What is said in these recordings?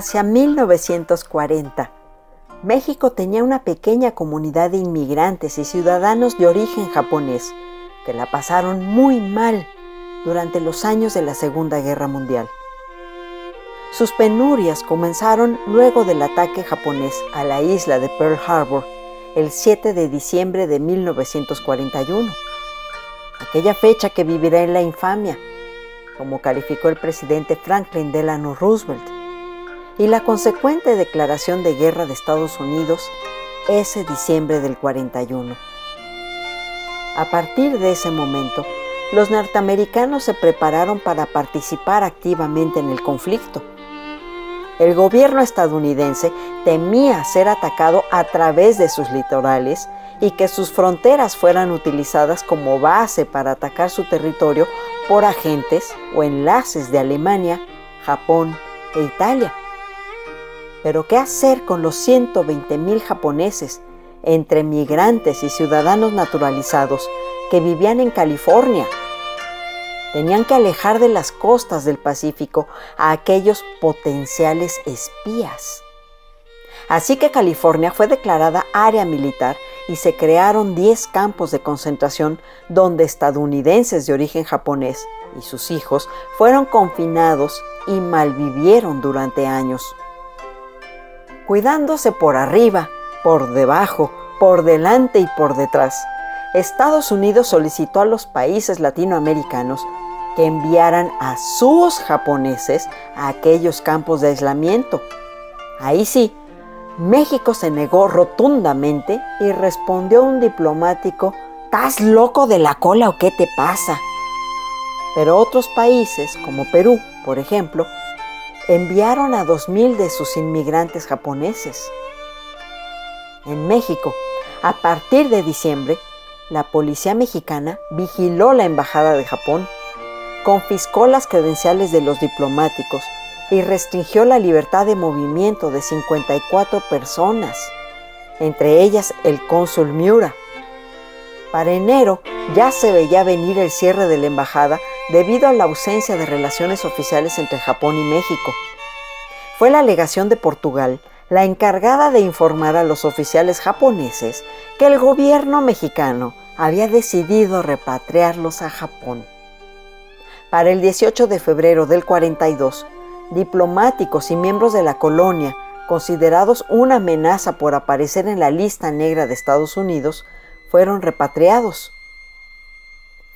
Hacia 1940, México tenía una pequeña comunidad de inmigrantes y ciudadanos de origen japonés que la pasaron muy mal durante los años de la Segunda Guerra Mundial. Sus penurias comenzaron luego del ataque japonés a la isla de Pearl Harbor el 7 de diciembre de 1941, aquella fecha que vivirá en la infamia, como calificó el presidente Franklin Delano Roosevelt, y la consecuente declaración de guerra de Estados Unidos ese diciembre del 41. A partir de ese momento, los norteamericanos se prepararon para participar activamente en el conflicto. El gobierno estadounidense temía ser atacado a través de sus litorales y que sus fronteras fueran utilizadas como base para atacar su territorio por agentes o enlaces de Alemania, Japón e Italia. Pero ¿qué hacer con los 120.000 japoneses entre migrantes y ciudadanos naturalizados que vivían en California. Tenían que alejar de las costas del Pacífico a aquellos potenciales espías. Así que California fue declarada área militar y se crearon 10 campos de concentración donde estadounidenses de origen japonés y sus hijos fueron confinados y malvivieron durante años. Cuidándose por arriba por debajo, por delante y por detrás. Estados Unidos solicitó a los países latinoamericanos que enviaran a sus japoneses a aquellos campos de aislamiento. Ahí sí, México se negó rotundamente y respondió un diplomático, ¿estás loco de la cola o qué te pasa? Pero otros países, como Perú, por ejemplo, enviaron a 2.000 de sus inmigrantes japoneses en México. A partir de diciembre, la policía mexicana vigiló la Embajada de Japón, confiscó las credenciales de los diplomáticos y restringió la libertad de movimiento de 54 personas, entre ellas el cónsul Miura. Para enero ya se veía venir el cierre de la embajada debido a la ausencia de relaciones oficiales entre Japón y México. Fue la alegación de Portugal la encargada de informar a los oficiales japoneses que el gobierno mexicano había decidido repatriarlos a Japón. Para el 18 de febrero del 42, diplomáticos y miembros de la colonia, considerados una amenaza por aparecer en la lista negra de Estados Unidos, fueron repatriados.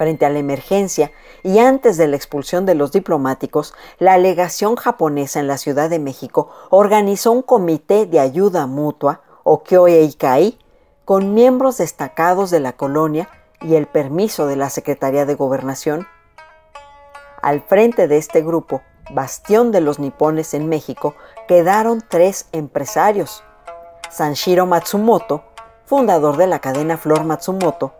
Frente a la emergencia y antes de la expulsión de los diplomáticos, la legación japonesa en la Ciudad de México organizó un comité de ayuda mutua, o Kyoeikai, con miembros destacados de la colonia y el permiso de la Secretaría de Gobernación. Al frente de este grupo, bastión de los nipones en México, quedaron tres empresarios. Sanshiro Matsumoto, fundador de la cadena Flor Matsumoto,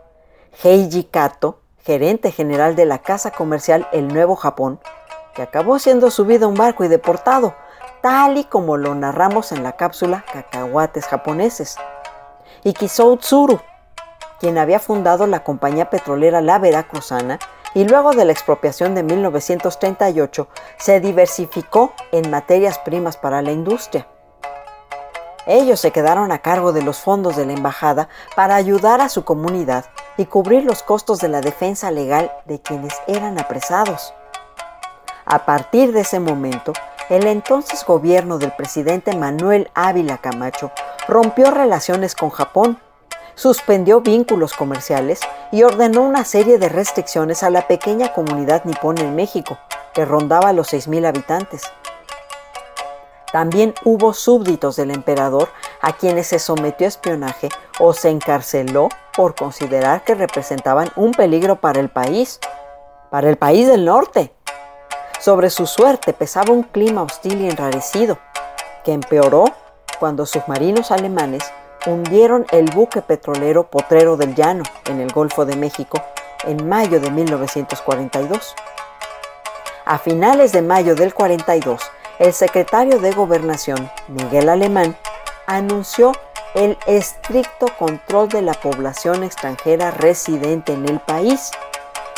Heiji Kato, gerente general de la casa comercial El Nuevo Japón, que acabó siendo subido a un barco y deportado, tal y como lo narramos en la cápsula Cacahuates japoneses. Y Kisou Tsuru, quien había fundado la compañía petrolera La Veracruzana y luego de la expropiación de 1938 se diversificó en materias primas para la industria. Ellos se quedaron a cargo de los fondos de la embajada para ayudar a su comunidad y cubrir los costos de la defensa legal de quienes eran apresados. A partir de ese momento, el entonces gobierno del presidente Manuel Ávila Camacho rompió relaciones con Japón, suspendió vínculos comerciales y ordenó una serie de restricciones a la pequeña comunidad nipona en México, que rondaba los 6.000 habitantes. También hubo súbditos del emperador a quienes se sometió a espionaje o se encarceló por considerar que representaban un peligro para el país, para el país del norte. Sobre su suerte pesaba un clima hostil y enrarecido, que empeoró cuando submarinos alemanes hundieron el buque petrolero Potrero del Llano en el Golfo de México en mayo de 1942. A finales de mayo del 42, el secretario de Gobernación, Miguel Alemán, anunció el estricto control de la población extranjera residente en el país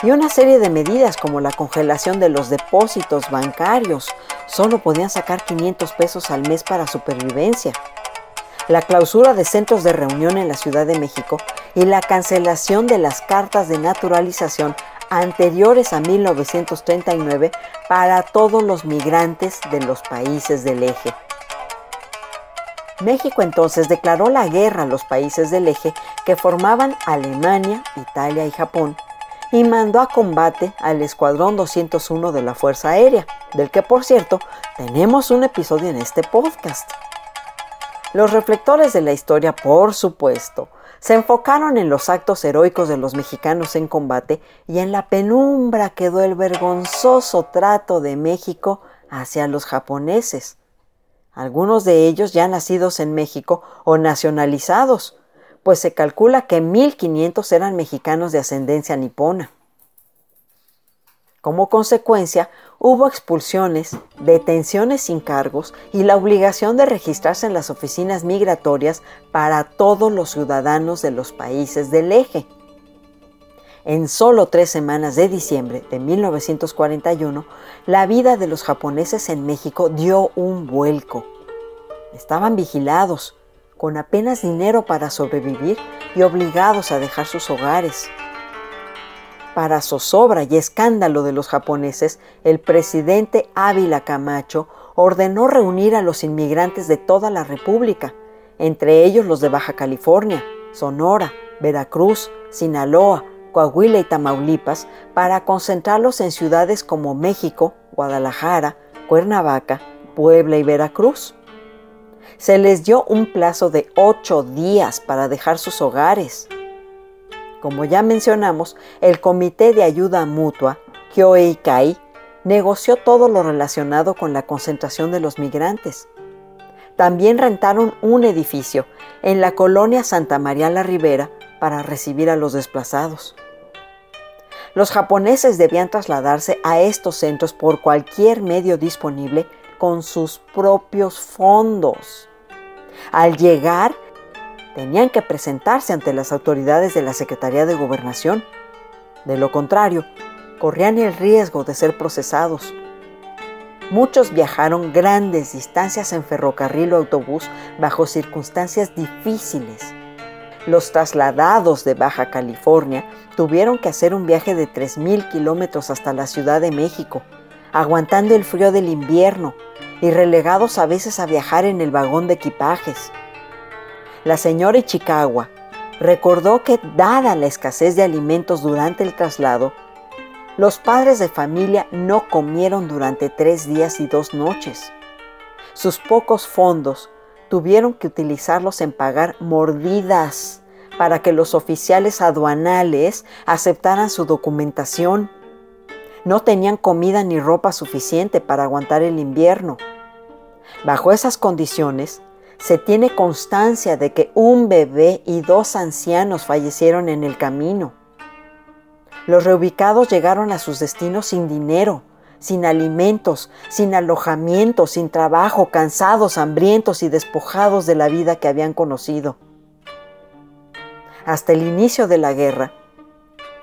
y una serie de medidas como la congelación de los depósitos bancarios, solo podían sacar 500 pesos al mes para supervivencia. La clausura de centros de reunión en la Ciudad de México y la cancelación de las cartas de naturalización anteriores a 1939 para todos los migrantes de los países del eje. México entonces declaró la guerra a los países del eje que formaban Alemania, Italia y Japón y mandó a combate al Escuadrón 201 de la Fuerza Aérea, del que por cierto tenemos un episodio en este podcast. Los reflectores de la historia, por supuesto, se enfocaron en los actos heroicos de los mexicanos en combate y en la penumbra quedó el vergonzoso trato de México hacia los japoneses algunos de ellos ya nacidos en México o nacionalizados, pues se calcula que 1.500 eran mexicanos de ascendencia nipona. Como consecuencia, hubo expulsiones, detenciones sin cargos y la obligación de registrarse en las oficinas migratorias para todos los ciudadanos de los países del eje. En solo tres semanas de diciembre de 1941, la vida de los japoneses en México dio un vuelco. Estaban vigilados, con apenas dinero para sobrevivir y obligados a dejar sus hogares. Para zozobra y escándalo de los japoneses, el presidente Ávila Camacho ordenó reunir a los inmigrantes de toda la República, entre ellos los de Baja California, Sonora, Veracruz, Sinaloa, Coahuila y Tamaulipas para concentrarlos en ciudades como México, Guadalajara, Cuernavaca, Puebla y Veracruz. Se les dio un plazo de ocho días para dejar sus hogares. Como ya mencionamos, el Comité de Ayuda Mutua, Kyoeikai, negoció todo lo relacionado con la concentración de los migrantes. También rentaron un edificio en la colonia Santa María la Ribera para recibir a los desplazados. Los japoneses debían trasladarse a estos centros por cualquier medio disponible con sus propios fondos. Al llegar, tenían que presentarse ante las autoridades de la Secretaría de Gobernación. De lo contrario, corrían el riesgo de ser procesados. Muchos viajaron grandes distancias en ferrocarril o autobús bajo circunstancias difíciles los trasladados de Baja California tuvieron que hacer un viaje de 3.000 kilómetros hasta la Ciudad de México, aguantando el frío del invierno y relegados a veces a viajar en el vagón de equipajes. La señora Ichikawa recordó que, dada la escasez de alimentos durante el traslado, los padres de familia no comieron durante tres días y dos noches. Sus pocos fondos tuvieron que utilizarlos en pagar mordidas para que los oficiales aduanales aceptaran su documentación. No tenían comida ni ropa suficiente para aguantar el invierno. Bajo esas condiciones, se tiene constancia de que un bebé y dos ancianos fallecieron en el camino. Los reubicados llegaron a sus destinos sin dinero, sin alimentos, sin alojamiento, sin trabajo, cansados, hambrientos y despojados de la vida que habían conocido. Hasta el inicio de la guerra,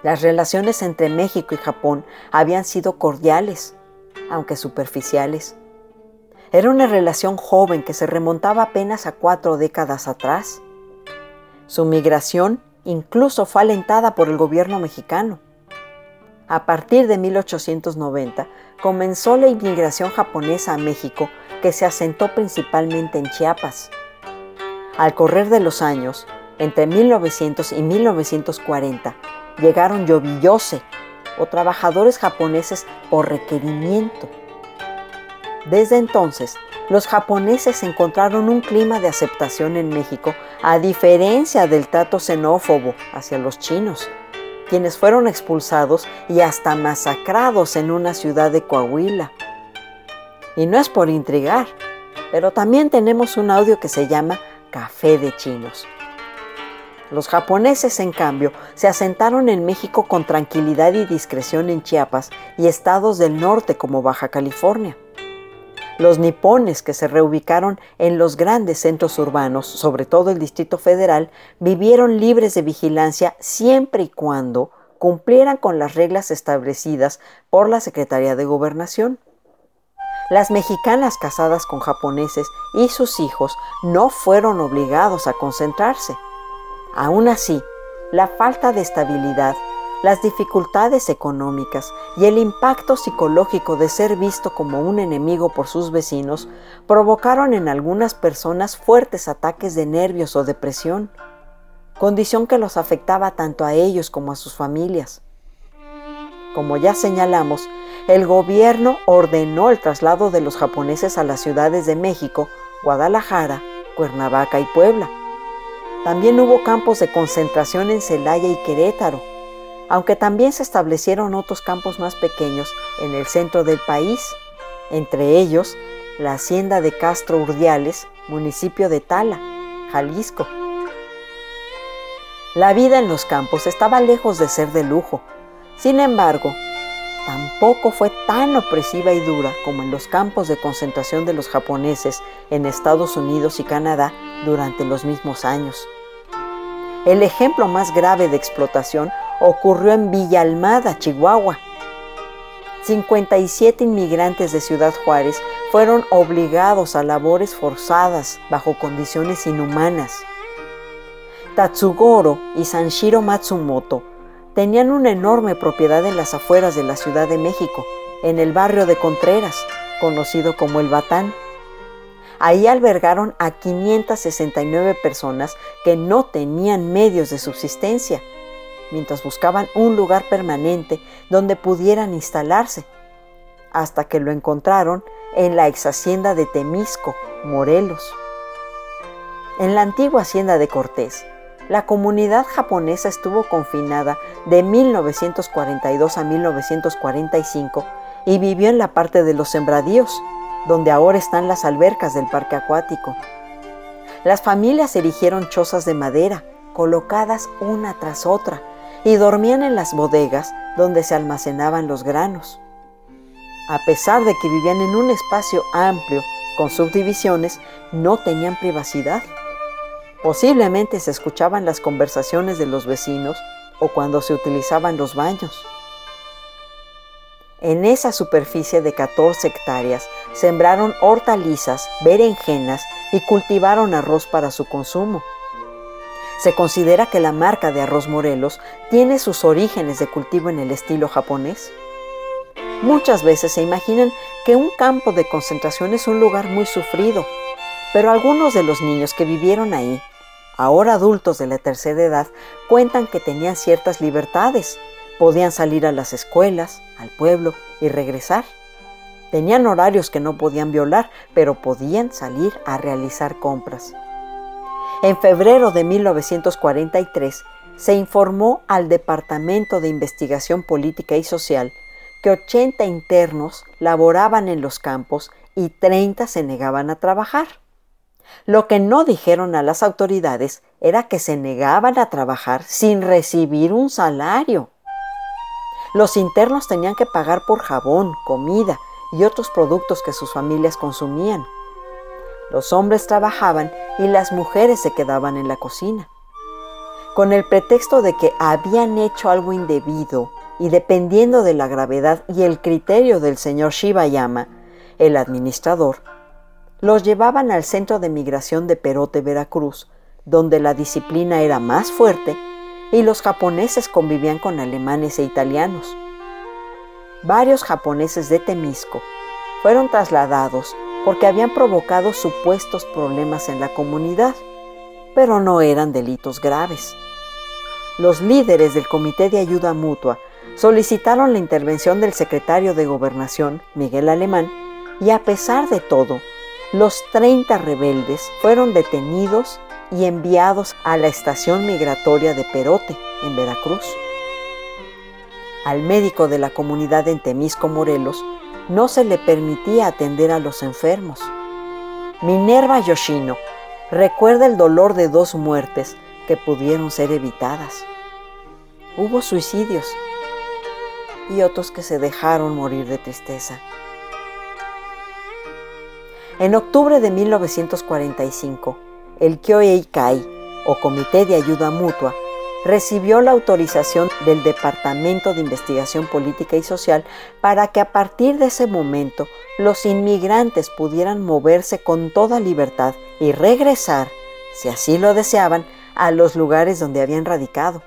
las relaciones entre México y Japón habían sido cordiales, aunque superficiales. Era una relación joven que se remontaba apenas a cuatro décadas atrás. Su migración incluso fue alentada por el gobierno mexicano. A partir de 1890, comenzó la inmigración japonesa a México, que se asentó principalmente en Chiapas. Al correr de los años, entre 1900 y 1940, llegaron yobiyose o trabajadores japoneses por requerimiento. Desde entonces, los japoneses encontraron un clima de aceptación en México a diferencia del trato xenófobo hacia los chinos quienes fueron expulsados y hasta masacrados en una ciudad de Coahuila. Y no es por intrigar, pero también tenemos un audio que se llama Café de Chinos. Los japoneses, en cambio, se asentaron en México con tranquilidad y discreción en Chiapas y estados del norte como Baja California. Los nipones que se reubicaron en los grandes centros urbanos, sobre todo el Distrito Federal, vivieron libres de vigilancia siempre y cuando cumplieran con las reglas establecidas por la Secretaría de Gobernación. Las mexicanas casadas con japoneses y sus hijos no fueron obligados a concentrarse. Aún así, la falta de estabilidad, las dificultades económicas y el impacto psicológico de ser visto como un enemigo por sus vecinos provocaron en algunas personas fuertes ataques de nervios o depresión, condición que los afectaba tanto a ellos como a sus familias. Como ya señalamos, el gobierno ordenó el traslado de los japoneses a las ciudades de México, Guadalajara, Cuernavaca y Puebla. También hubo campos de concentración en Celaya y Querétaro, aunque también se establecieron otros campos más pequeños en el centro del país, entre ellos la hacienda de Castro Urdiales, municipio de Tala, Jalisco. La vida en los campos estaba lejos de ser de lujo. Sin embargo, tampoco fue tan opresiva y dura como en los campos de concentración de los japoneses en Estados Unidos y Canadá durante los mismos años. El ejemplo más grave de explotación ocurrió en Villa Almada, Chihuahua. 57 inmigrantes de Ciudad Juárez fueron obligados a labores forzadas bajo condiciones inhumanas. Tatsugoro y Sanshiro Matsumoto tenían una enorme propiedad en las afueras de la Ciudad de México, en el barrio de Contreras, conocido como El Batán. Ahí albergaron a 569 personas que no tenían medios de subsistencia, mientras buscaban un lugar permanente donde pudieran instalarse, hasta que lo encontraron en la ex hacienda de Temisco, Morelos. En la antigua hacienda de Cortés, la comunidad japonesa estuvo confinada de 1942 a 1945 y vivió en la parte de los sembradíos, donde ahora están las albercas del parque acuático. Las familias erigieron chozas de madera, colocadas una tras otra, y dormían en las bodegas donde se almacenaban los granos. A pesar de que vivían en un espacio amplio con subdivisiones, no tenían privacidad. Posiblemente se escuchaban las conversaciones de los vecinos o cuando se utilizaban los baños. En esa superficie de 14 hectáreas sembraron hortalizas, berenjenas y cultivaron arroz para su consumo. Se considera que la marca de Arroz Morelos tiene sus orígenes de cultivo en el estilo japonés. Muchas veces se imaginan que un campo de concentración es un lugar muy sufrido, pero algunos de los niños que vivieron ahí ahora adultos de la tercera edad, cuentan que tenían ciertas libertades. Podían salir a las escuelas, al pueblo y regresar. Tenían horarios que no podían violar, pero podían salir a realizar compras. En febrero de 1943 se informó al Departamento de Investigación Política y Social que 80 internos laboraban en los campos y 30 se negaban a trabajar. Lo que no dijeron a las autoridades era que se negaban a trabajar sin recibir un salario. Los internos tenían que pagar por jabón, comida y otros productos que sus familias consumían. Los hombres trabajaban y las mujeres se quedaban en la cocina. Con el pretexto de que habían hecho algo indebido y dependiendo de la gravedad y el criterio del señor Shibayama, el administrador, los llevaban al centro de migración de Perote, Veracruz, donde la disciplina era más fuerte y los japoneses convivían con alemanes e italianos. Varios japoneses de Temisco fueron trasladados porque habían provocado supuestos problemas en la comunidad, pero no eran delitos graves. Los líderes del Comité de Ayuda Mutua solicitaron la intervención del secretario de Gobernación, Miguel Alemán, y a pesar de todo, los 30 rebeldes fueron detenidos y enviados a la estación migratoria de Perote, en Veracruz. Al médico de la comunidad en Temisco, Morelos, no se le permitía atender a los enfermos. Minerva Yoshino recuerda el dolor de dos muertes que pudieron ser evitadas. Hubo suicidios y otros que se dejaron morir de tristeza. En octubre de 1945, el Kyoei Kai, o Comité de Ayuda Mutua, recibió la autorización del Departamento de Investigación Política y Social para que a partir de ese momento los inmigrantes pudieran moverse con toda libertad y regresar, si así lo deseaban, a los lugares donde habían radicado.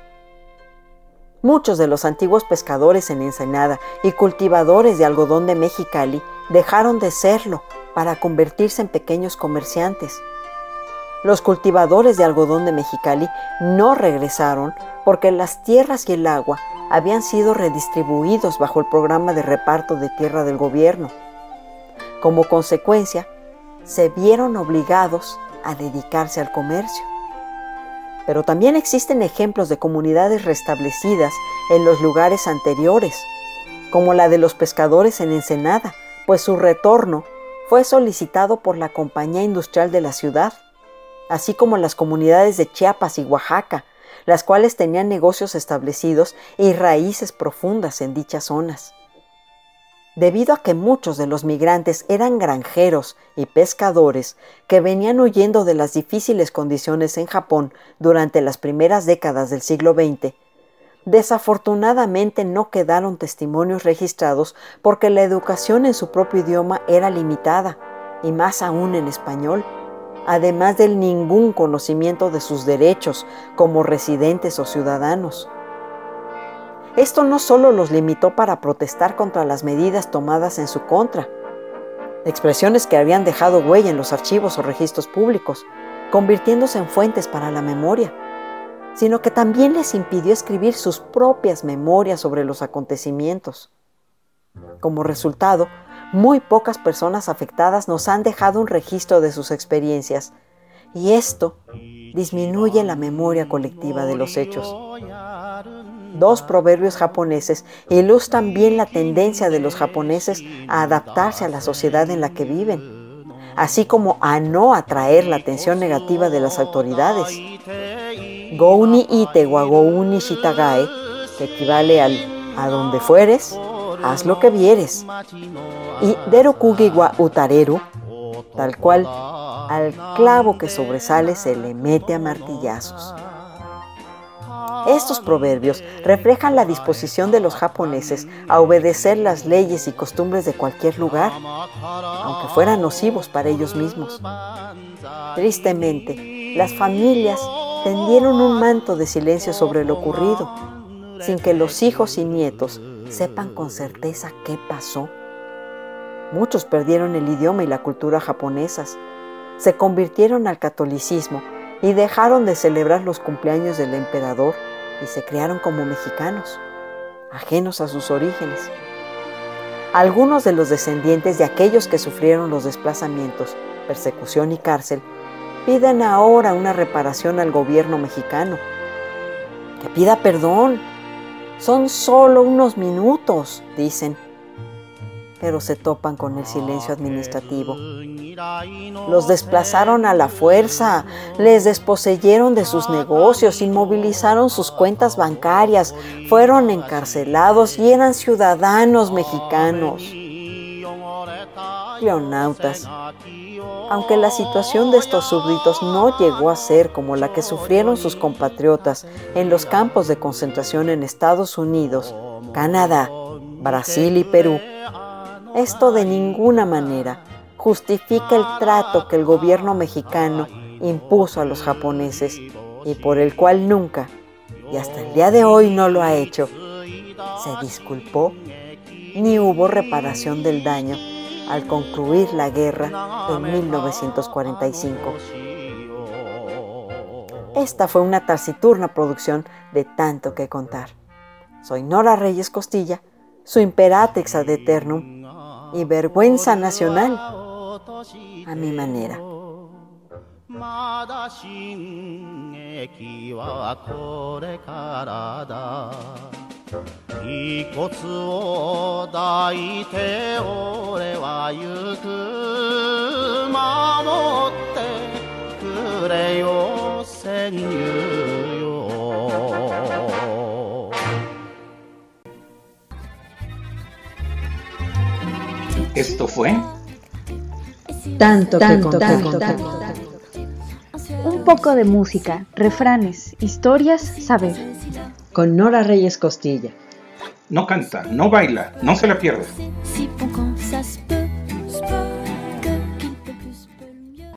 Muchos de los antiguos pescadores en Ensenada y cultivadores de algodón de Mexicali dejaron de serlo para convertirse en pequeños comerciantes. Los cultivadores de algodón de Mexicali no regresaron porque las tierras y el agua habían sido redistribuidos bajo el programa de reparto de tierra del gobierno. Como consecuencia, se vieron obligados a dedicarse al comercio. Pero también existen ejemplos de comunidades restablecidas en los lugares anteriores, como la de los pescadores en Ensenada, pues su retorno fue solicitado por la Compañía Industrial de la ciudad, así como las comunidades de Chiapas y Oaxaca, las cuales tenían negocios establecidos y raíces profundas en dichas zonas. Debido a que muchos de los migrantes eran granjeros y pescadores que venían huyendo de las difíciles condiciones en Japón durante las primeras décadas del siglo XX, desafortunadamente no quedaron testimonios registrados porque la educación en su propio idioma era limitada, y más aún en español, además del ningún conocimiento de sus derechos como residentes o ciudadanos. Esto no solo los limitó para protestar contra las medidas tomadas en su contra, expresiones que habían dejado huella en los archivos o registros públicos, convirtiéndose en fuentes para la memoria, sino que también les impidió escribir sus propias memorias sobre los acontecimientos. Como resultado, muy pocas personas afectadas nos han dejado un registro de sus experiencias, y esto disminuye la memoria colectiva de los hechos dos proverbios japoneses ilustran bien la tendencia de los japoneses a adaptarse a la sociedad en la que viven, así como a no atraer la atención negativa de las autoridades. Gouni ite wa gouni shitagae, que equivale al a donde fueres, haz lo que vieres. Y derokugi wa utareru, tal cual, al clavo que sobresale se le mete a martillazos. Estos proverbios reflejan la disposición de los japoneses a obedecer las leyes y costumbres de cualquier lugar, aunque fueran nocivos para ellos mismos. Tristemente, las familias tendieron un manto de silencio sobre lo ocurrido, sin que los hijos y nietos sepan con certeza qué pasó. Muchos perdieron el idioma y la cultura japonesas, se convirtieron al catolicismo y dejaron de celebrar los cumpleaños del emperador y se crearon como mexicanos, ajenos a sus orígenes. Algunos de los descendientes de aquellos que sufrieron los desplazamientos, persecución y cárcel piden ahora una reparación al gobierno mexicano. Que pida perdón. Son solo unos minutos, dicen, pero se topan con el silencio administrativo. Los desplazaron a la fuerza, les desposeyeron de sus negocios, inmovilizaron sus cuentas bancarias, fueron encarcelados y eran ciudadanos mexicanos. Leonautas, aunque la situación de estos súbditos no llegó a ser como la que sufrieron sus compatriotas en los campos de concentración en Estados Unidos, Canadá, Brasil y Perú, esto de ninguna manera justifica el trato que el gobierno mexicano impuso a los japoneses y por el cual nunca, y hasta el día de hoy no lo ha hecho, se disculpó ni hubo reparación del daño al concluir la guerra en 1945. Esta fue una taciturna producción de tanto que contar. Soy Nora Reyes Costilla, su imperatrix ad eternum, y vergüenza nacional a mi manera. まだ進撃はこれからだ 遺骨を抱いて俺は行く守ってくれよ戦友よ Esto fue tanto, tanto, tanto, tanto. Un poco de música, refranes, historias, saber. Con Nora Reyes Costilla. No canta, no baila, no se la pierda.